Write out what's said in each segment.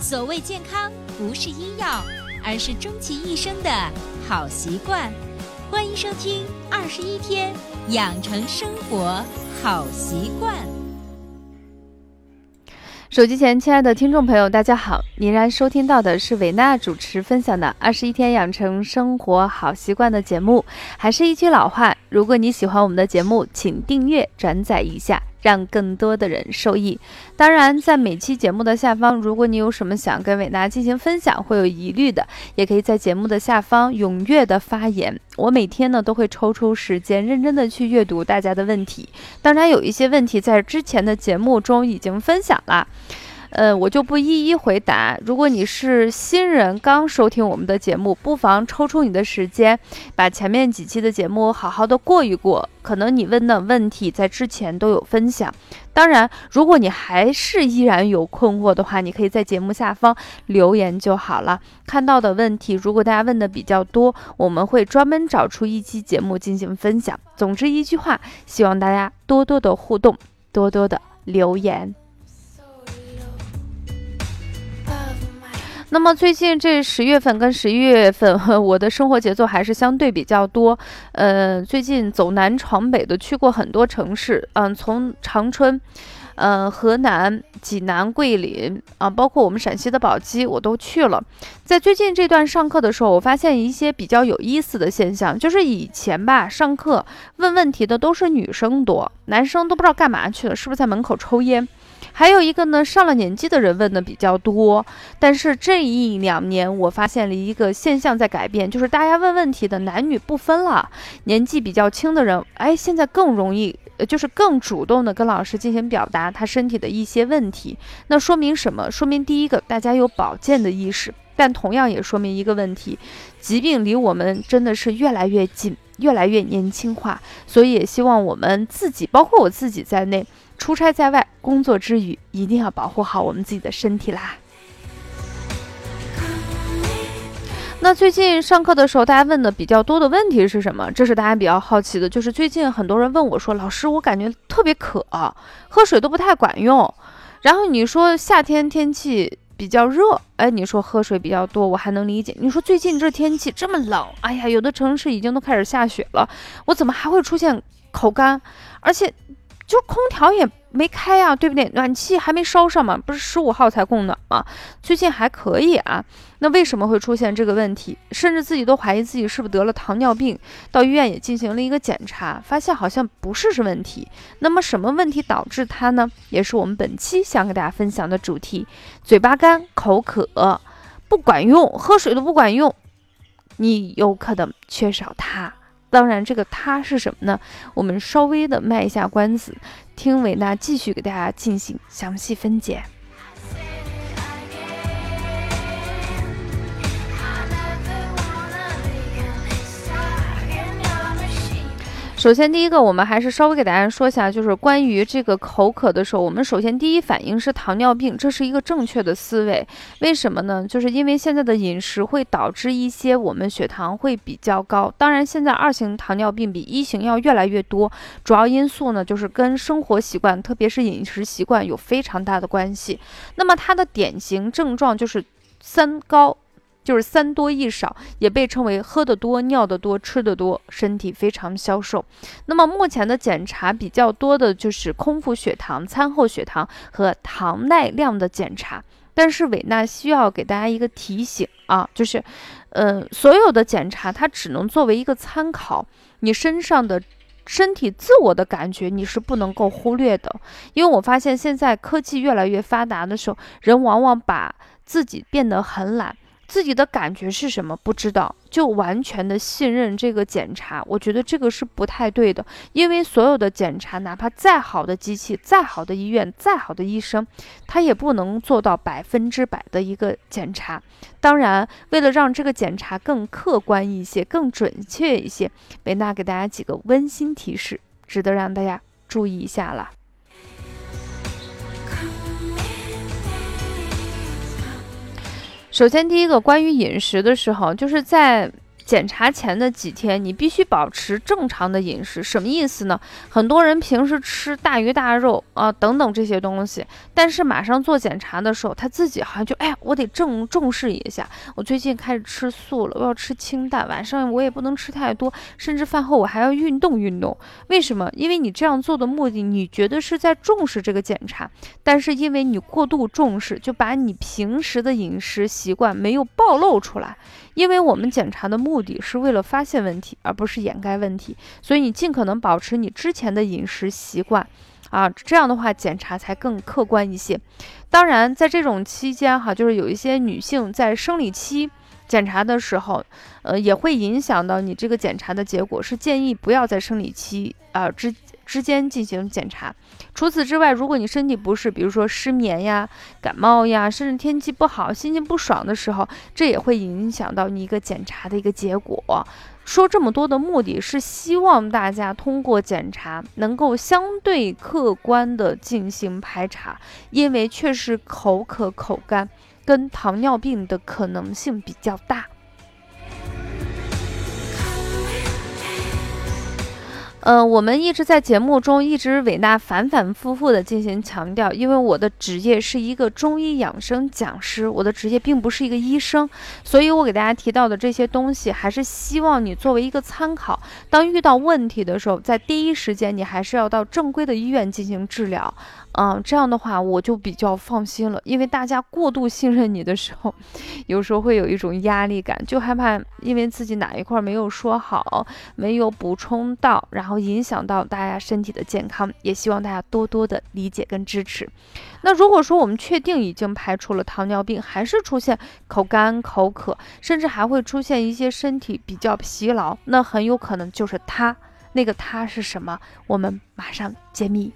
所谓健康，不是医药，而是终其一生的好习惯。欢迎收听《二十一天养成生活好习惯》。手机前，亲爱的听众朋友，大家好！您然收听到的是维娜主持分享的《二十一天养成生活好习惯》的节目。还是一句老话，如果你喜欢我们的节目，请订阅、转载一下。让更多的人受益。当然，在每期节目的下方，如果你有什么想跟伟娜进行分享，会有疑虑的，也可以在节目的下方踊跃的发言。我每天呢都会抽出时间，认真的去阅读大家的问题。当然，有一些问题在之前的节目中已经分享了。呃，我就不一一回答。如果你是新人，刚收听我们的节目，不妨抽出你的时间，把前面几期的节目好好的过一过。可能你问的问题在之前都有分享。当然，如果你还是依然有困惑的话，你可以在节目下方留言就好了。看到的问题，如果大家问的比较多，我们会专门找出一期节目进行分享。总之一句话，希望大家多多的互动，多多的留言。那么最近这十月份跟十一月份，我的生活节奏还是相对比较多。呃，最近走南闯北的去过很多城市，嗯，从长春，呃，河南、济南、桂林啊，包括我们陕西的宝鸡，我都去了。在最近这段上课的时候，我发现一些比较有意思的现象，就是以前吧，上课问问题的都是女生多，男生都不知道干嘛去了，是不是在门口抽烟？还有一个呢，上了年纪的人问的比较多，但是这一两年我发现了一个现象在改变，就是大家问问题的男女不分了，年纪比较轻的人，哎，现在更容易，就是更主动的跟老师进行表达他身体的一些问题。那说明什么？说明第一个，大家有保健的意识，但同样也说明一个问题，疾病离我们真的是越来越近，越来越年轻化。所以也希望我们自己，包括我自己在内。出差在外，工作之余一定要保护好我们自己的身体啦。那最近上课的时候，大家问的比较多的问题是什么？这是大家比较好奇的，就是最近很多人问我说：“老师，我感觉特别渴，喝水都不太管用。”然后你说夏天天气比较热，哎，你说喝水比较多，我还能理解。你说最近这天气这么冷，哎呀，有的城市已经都开始下雪了，我怎么还会出现口干？而且。就空调也没开呀，对不对？暖气还没烧上嘛，不是十五号才供暖吗？最近还可以啊。那为什么会出现这个问题？甚至自己都怀疑自己是不是得了糖尿病，到医院也进行了一个检查，发现好像不是是问题。那么什么问题导致它呢？也是我们本期想给大家分享的主题：嘴巴干、口渴，不管用，喝水都不管用，你有可能缺少它。当然，这个它是什么呢？我们稍微的卖一下关子，听伟娜继续给大家进行详细分解。首先，第一个，我们还是稍微给大家说一下，就是关于这个口渴的时候，我们首先第一反应是糖尿病，这是一个正确的思维。为什么呢？就是因为现在的饮食会导致一些我们血糖会比较高。当然，现在二型糖尿病比一型要越来越多，主要因素呢就是跟生活习惯，特别是饮食习惯有非常大的关系。那么它的典型症状就是三高。就是三多一少，也被称为喝得多、尿得多、吃得多，身体非常消瘦。那么目前的检查比较多的就是空腹血糖、餐后血糖和糖耐量的检查。但是韦娜需要给大家一个提醒啊，就是，呃，所有的检查它只能作为一个参考，你身上的身体自我的感觉你是不能够忽略的。因为我发现现在科技越来越发达的时候，人往往把自己变得很懒。自己的感觉是什么？不知道，就完全的信任这个检查，我觉得这个是不太对的。因为所有的检查，哪怕再好的机器、再好的医院、再好的医生，他也不能做到百分之百的一个检查。当然，为了让这个检查更客观一些、更准确一些，维娜给大家几个温馨提示，值得让大家注意一下了。首先，第一个关于饮食的时候，就是在检查前的几天，你必须保持正常的饮食。什么意思呢？很多人平时吃大鱼大肉啊等等这些东西，但是马上做检查的时候，他自己好像就哎呀，我得正重视一下。我最近开始吃素了，我要吃清淡，晚上我也不能吃太多，甚至饭后我还要运动运动。为什么？因为你这样做的目的，你觉得是在重视这个检查，但是因为你过度重视，就把你平时的饮食习惯没有暴露出来。因为我们检查的目目的是为了发现问题，而不是掩盖问题，所以你尽可能保持你之前的饮食习惯，啊，这样的话检查才更客观一些。当然，在这种期间哈，就是有一些女性在生理期检查的时候，呃，也会影响到你这个检查的结果，是建议不要在生理期啊之。之间进行检查。除此之外，如果你身体不适，比如说失眠呀、感冒呀，甚至天气不好、心情不爽的时候，这也会影响到你一个检查的一个结果。说这么多的目的是希望大家通过检查能够相对客观的进行排查，因为确实口渴、口干跟糖尿病的可能性比较大。嗯，我们一直在节目中一直伟娜反反复复的进行强调，因为我的职业是一个中医养生讲师，我的职业并不是一个医生，所以我给大家提到的这些东西，还是希望你作为一个参考。当遇到问题的时候，在第一时间你还是要到正规的医院进行治疗。嗯，这样的话我就比较放心了，因为大家过度信任你的时候，有时候会有一种压力感，就害怕因为自己哪一块没有说好，没有补充到，然后然后影响到大家身体的健康。也希望大家多多的理解跟支持。那如果说我们确定已经排除了糖尿病，还是出现口干口渴，甚至还会出现一些身体比较疲劳，那很有可能就是它。那个它是什么？我们马上揭秘。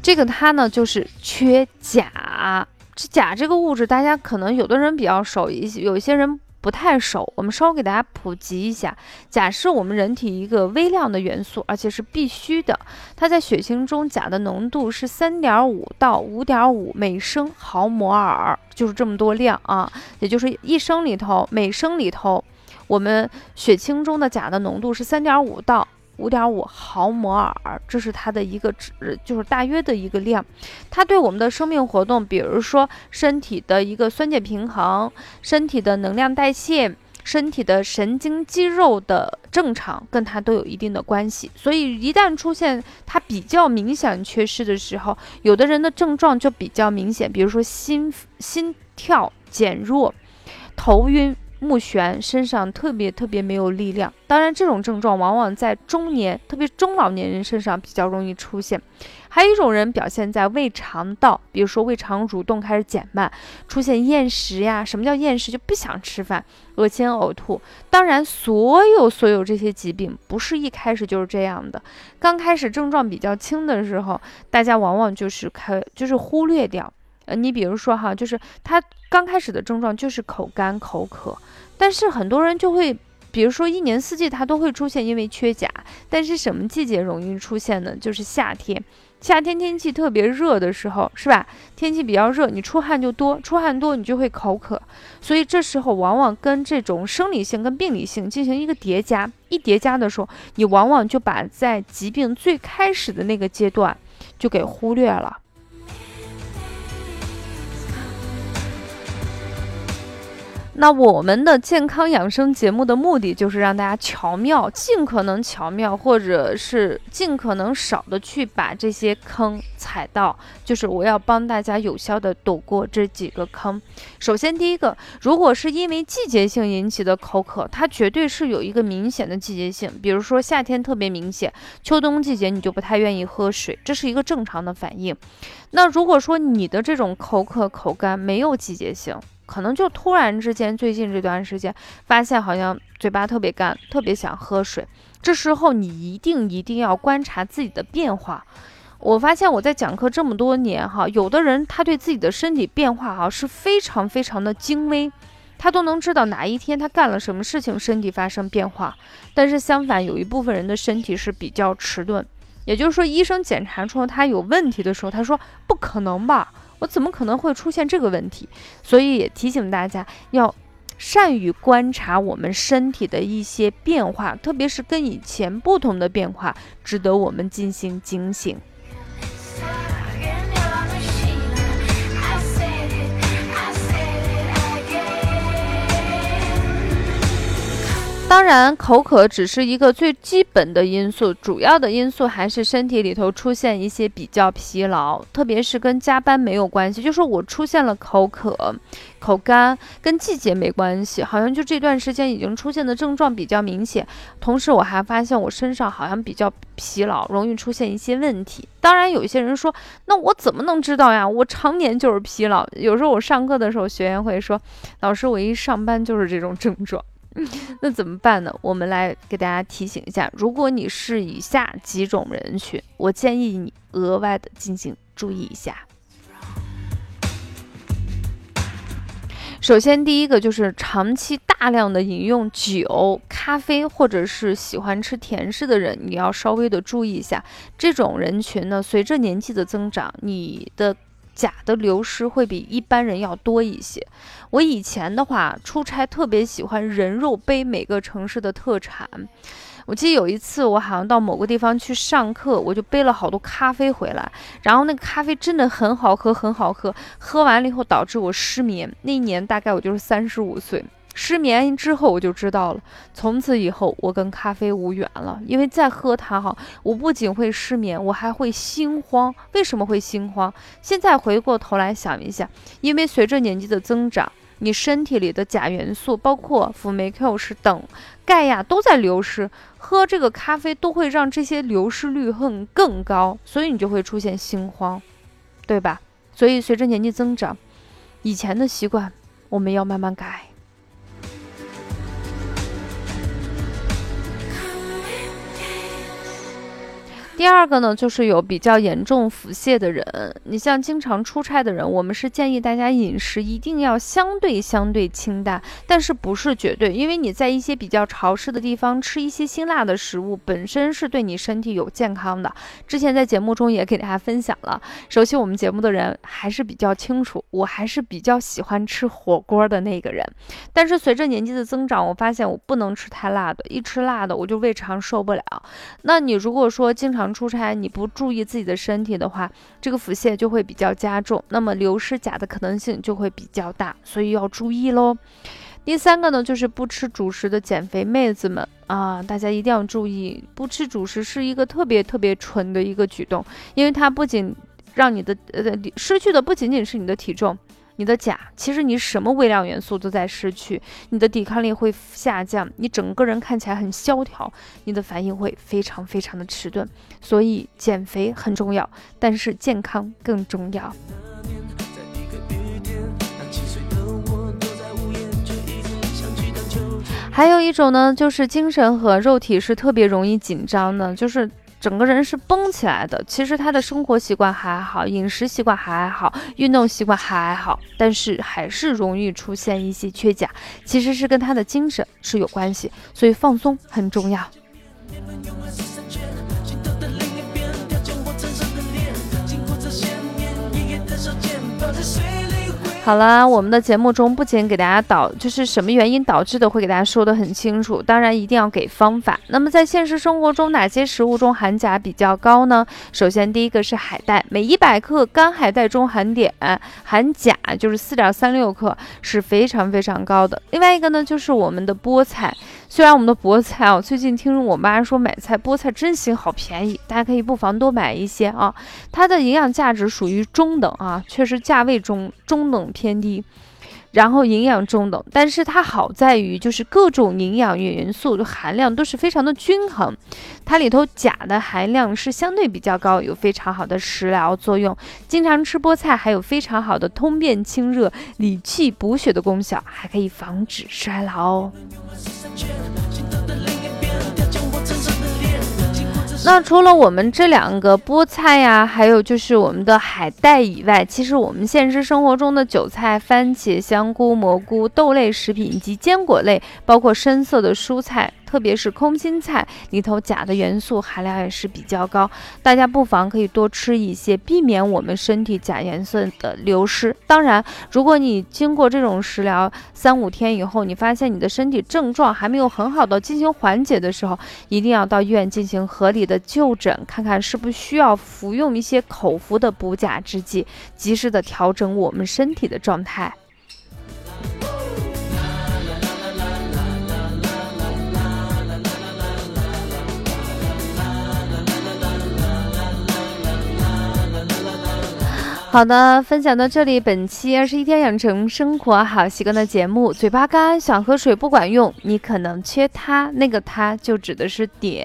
这个它呢，就是缺钾。这钾这个物质，大家可能有的人比较熟，一些有一些人不太熟。我们稍微给大家普及一下，钾是我们人体一个微量的元素，而且是必须的。它在血清中，钾的浓度是三点五到五点五每升毫摩尔，就是这么多量啊。也就是一升里头，每升里头，我们血清中的钾的浓度是三点五到。五点五毫摩尔，这是它的一个值，就是大约的一个量。它对我们的生命活动，比如说身体的一个酸碱平衡、身体的能量代谢、身体的神经肌肉的正常，跟它都有一定的关系。所以一旦出现它比较明显缺失的时候，有的人的症状就比较明显，比如说心心跳减弱、头晕。目眩，身上特别特别没有力量。当然，这种症状往往在中年，特别中老年人身上比较容易出现。还有一种人表现在胃肠道，比如说胃肠蠕动开始减慢，出现厌食呀。什么叫厌食？就不想吃饭，恶心呕吐。当然，所有所有这些疾病不是一开始就是这样的。刚开始症状比较轻的时候，大家往往就是开就是忽略掉。呃，你比如说哈，就是他刚开始的症状就是口干口渴，但是很多人就会，比如说一年四季它都会出现，因为缺钾。但是什么季节容易出现呢？就是夏天，夏天天气特别热的时候，是吧？天气比较热，你出汗就多，出汗多你就会口渴，所以这时候往往跟这种生理性跟病理性进行一个叠加，一叠加的时候，你往往就把在疾病最开始的那个阶段就给忽略了。那我们的健康养生节目的目的就是让大家巧妙、尽可能巧妙，或者是尽可能少的去把这些坑踩到。就是我要帮大家有效的躲过这几个坑。首先，第一个，如果是因为季节性引起的口渴，它绝对是有一个明显的季节性。比如说夏天特别明显，秋冬季节你就不太愿意喝水，这是一个正常的反应。那如果说你的这种口渴、口干没有季节性，可能就突然之间，最近这段时间发现好像嘴巴特别干，特别想喝水。这时候你一定一定要观察自己的变化。我发现我在讲课这么多年哈，有的人他对自己的身体变化哈是非常非常的精微，他都能知道哪一天他干了什么事情，身体发生变化。但是相反，有一部分人的身体是比较迟钝。也就是说，医生检查出他有问题的时候，他说不可能吧，我怎么可能会出现这个问题？所以也提醒大家要善于观察我们身体的一些变化，特别是跟以前不同的变化，值得我们进行警醒。当然，口渴只是一个最基本的因素，主要的因素还是身体里头出现一些比较疲劳，特别是跟加班没有关系。就说我出现了口渴、口干，跟季节没关系，好像就这段时间已经出现的症状比较明显。同时，我还发现我身上好像比较疲劳，容易出现一些问题。当然，有一些人说，那我怎么能知道呀？我常年就是疲劳。有时候我上课的时候，学员会说，老师，我一上班就是这种症状。那怎么办呢？我们来给大家提醒一下，如果你是以下几种人群，我建议你额外的进行注意一下。首先，第一个就是长期大量的饮用酒、咖啡，或者是喜欢吃甜食的人，你要稍微的注意一下。这种人群呢，随着年纪的增长，你的。钾的流失会比一般人要多一些。我以前的话出差特别喜欢人肉背每个城市的特产。我记得有一次我好像到某个地方去上课，我就背了好多咖啡回来，然后那个咖啡真的很好喝，很好喝。喝完了以后导致我失眠。那一年大概我就是三十五岁。失眠之后我就知道了，从此以后我跟咖啡无缘了，因为再喝它哈，我不仅会失眠，我还会心慌。为什么会心慌？现在回过头来想一下，因为随着年纪的增长，你身体里的钾元素，包括辅酶 Q 十等钙呀都在流失，喝这个咖啡都会让这些流失率更更高，所以你就会出现心慌，对吧？所以随着年纪增长，以前的习惯我们要慢慢改。第二个呢，就是有比较严重腹泻的人，你像经常出差的人，我们是建议大家饮食一定要相对相对清淡，但是不是绝对，因为你在一些比较潮湿的地方吃一些辛辣的食物，本身是对你身体有健康的。之前在节目中也给大家分享了，熟悉我们节目的人还是比较清楚，我还是比较喜欢吃火锅的那个人，但是随着年纪的增长，我发现我不能吃太辣的，一吃辣的我就胃肠受不了。那你如果说经常常出差你不注意自己的身体的话，这个腹泻就会比较加重，那么流失钾的可能性就会比较大，所以要注意喽。第三个呢，就是不吃主食的减肥妹子们啊，大家一定要注意，不吃主食是一个特别特别蠢的一个举动，因为它不仅让你的呃失去的不仅仅是你的体重。你的钾，其实你什么微量元素都在失去，你的抵抗力会下降，你整个人看起来很萧条，你的反应会非常非常的迟钝。所以减肥很重要，但是健康更重要。还有一种呢，就是精神和肉体是特别容易紧张的，就是。整个人是绷起来的，其实他的生活习惯还好，饮食习惯还好，运动习惯还好，但是还是容易出现一些缺钾，其实是跟他的精神是有关系，所以放松很重要。好了，我们的节目中不仅给大家导，就是什么原因导致的，会给大家说的很清楚。当然，一定要给方法。那么，在现实生活中，哪些食物中含钾比较高呢？首先，第一个是海带，每一百克干海带中含碘含钾就是四点三六克，是非常非常高的。另外一个呢，就是我们的菠菜。虽然我们的菠菜啊，最近听我妈说买菜菠菜真行，好便宜，大家可以不妨多买一些啊。它的营养价值属于中等啊，确实价位中中等偏低，然后营养中等，但是它好在于就是各种营养元素的含量都是非常的均衡，它里头钾的含量是相对比较高，有非常好的食疗作用。经常吃菠菜还有非常好的通便清热、理气补血的功效，还可以防止衰老哦。那除了我们这两个菠菜呀，还有就是我们的海带以外，其实我们现实生活中的韭菜、番茄、香菇、蘑菇、豆类食品以及坚果类，包括深色的蔬菜。特别是空心菜里头钾的元素含量也是比较高，大家不妨可以多吃一些，避免我们身体钾元素的流失。当然，如果你经过这种食疗三五天以后，你发现你的身体症状还没有很好的进行缓解的时候，一定要到医院进行合理的就诊，看看是不是需要服用一些口服的补钾制剂，及时的调整我们身体的状态。好的，分享到这里，本期二十一天养成生活好习惯的节目，嘴巴干想喝水不管用，你可能缺它，那个它就指的是碘。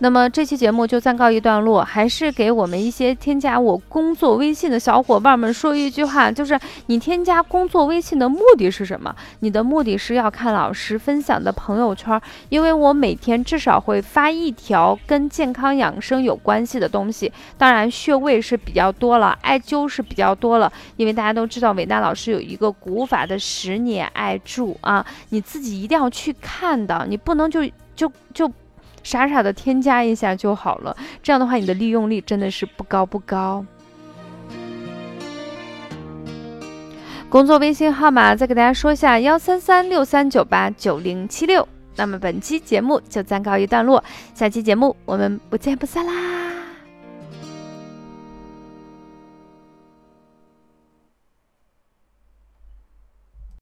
那么这期节目就暂告一段落，还是给我们一些添加我工作微信的小伙伴们说一句话，就是你添加工作微信的目的是什么？你的目的是要看老师分享的朋友圈，因为我每天至少会发一条跟健康养生有关系的东西，当然穴位是比较多了，艾灸。都是比较多了，因为大家都知道伟大老师有一个古法的十年艾柱啊，你自己一定要去看的，你不能就就就傻傻的添加一下就好了，这样的话你的利用率真的是不高不高。工作微信号码再给大家说一下：幺三三六三九八九零七六。那么本期节目就暂告一段落，下期节目我们不见不散啦！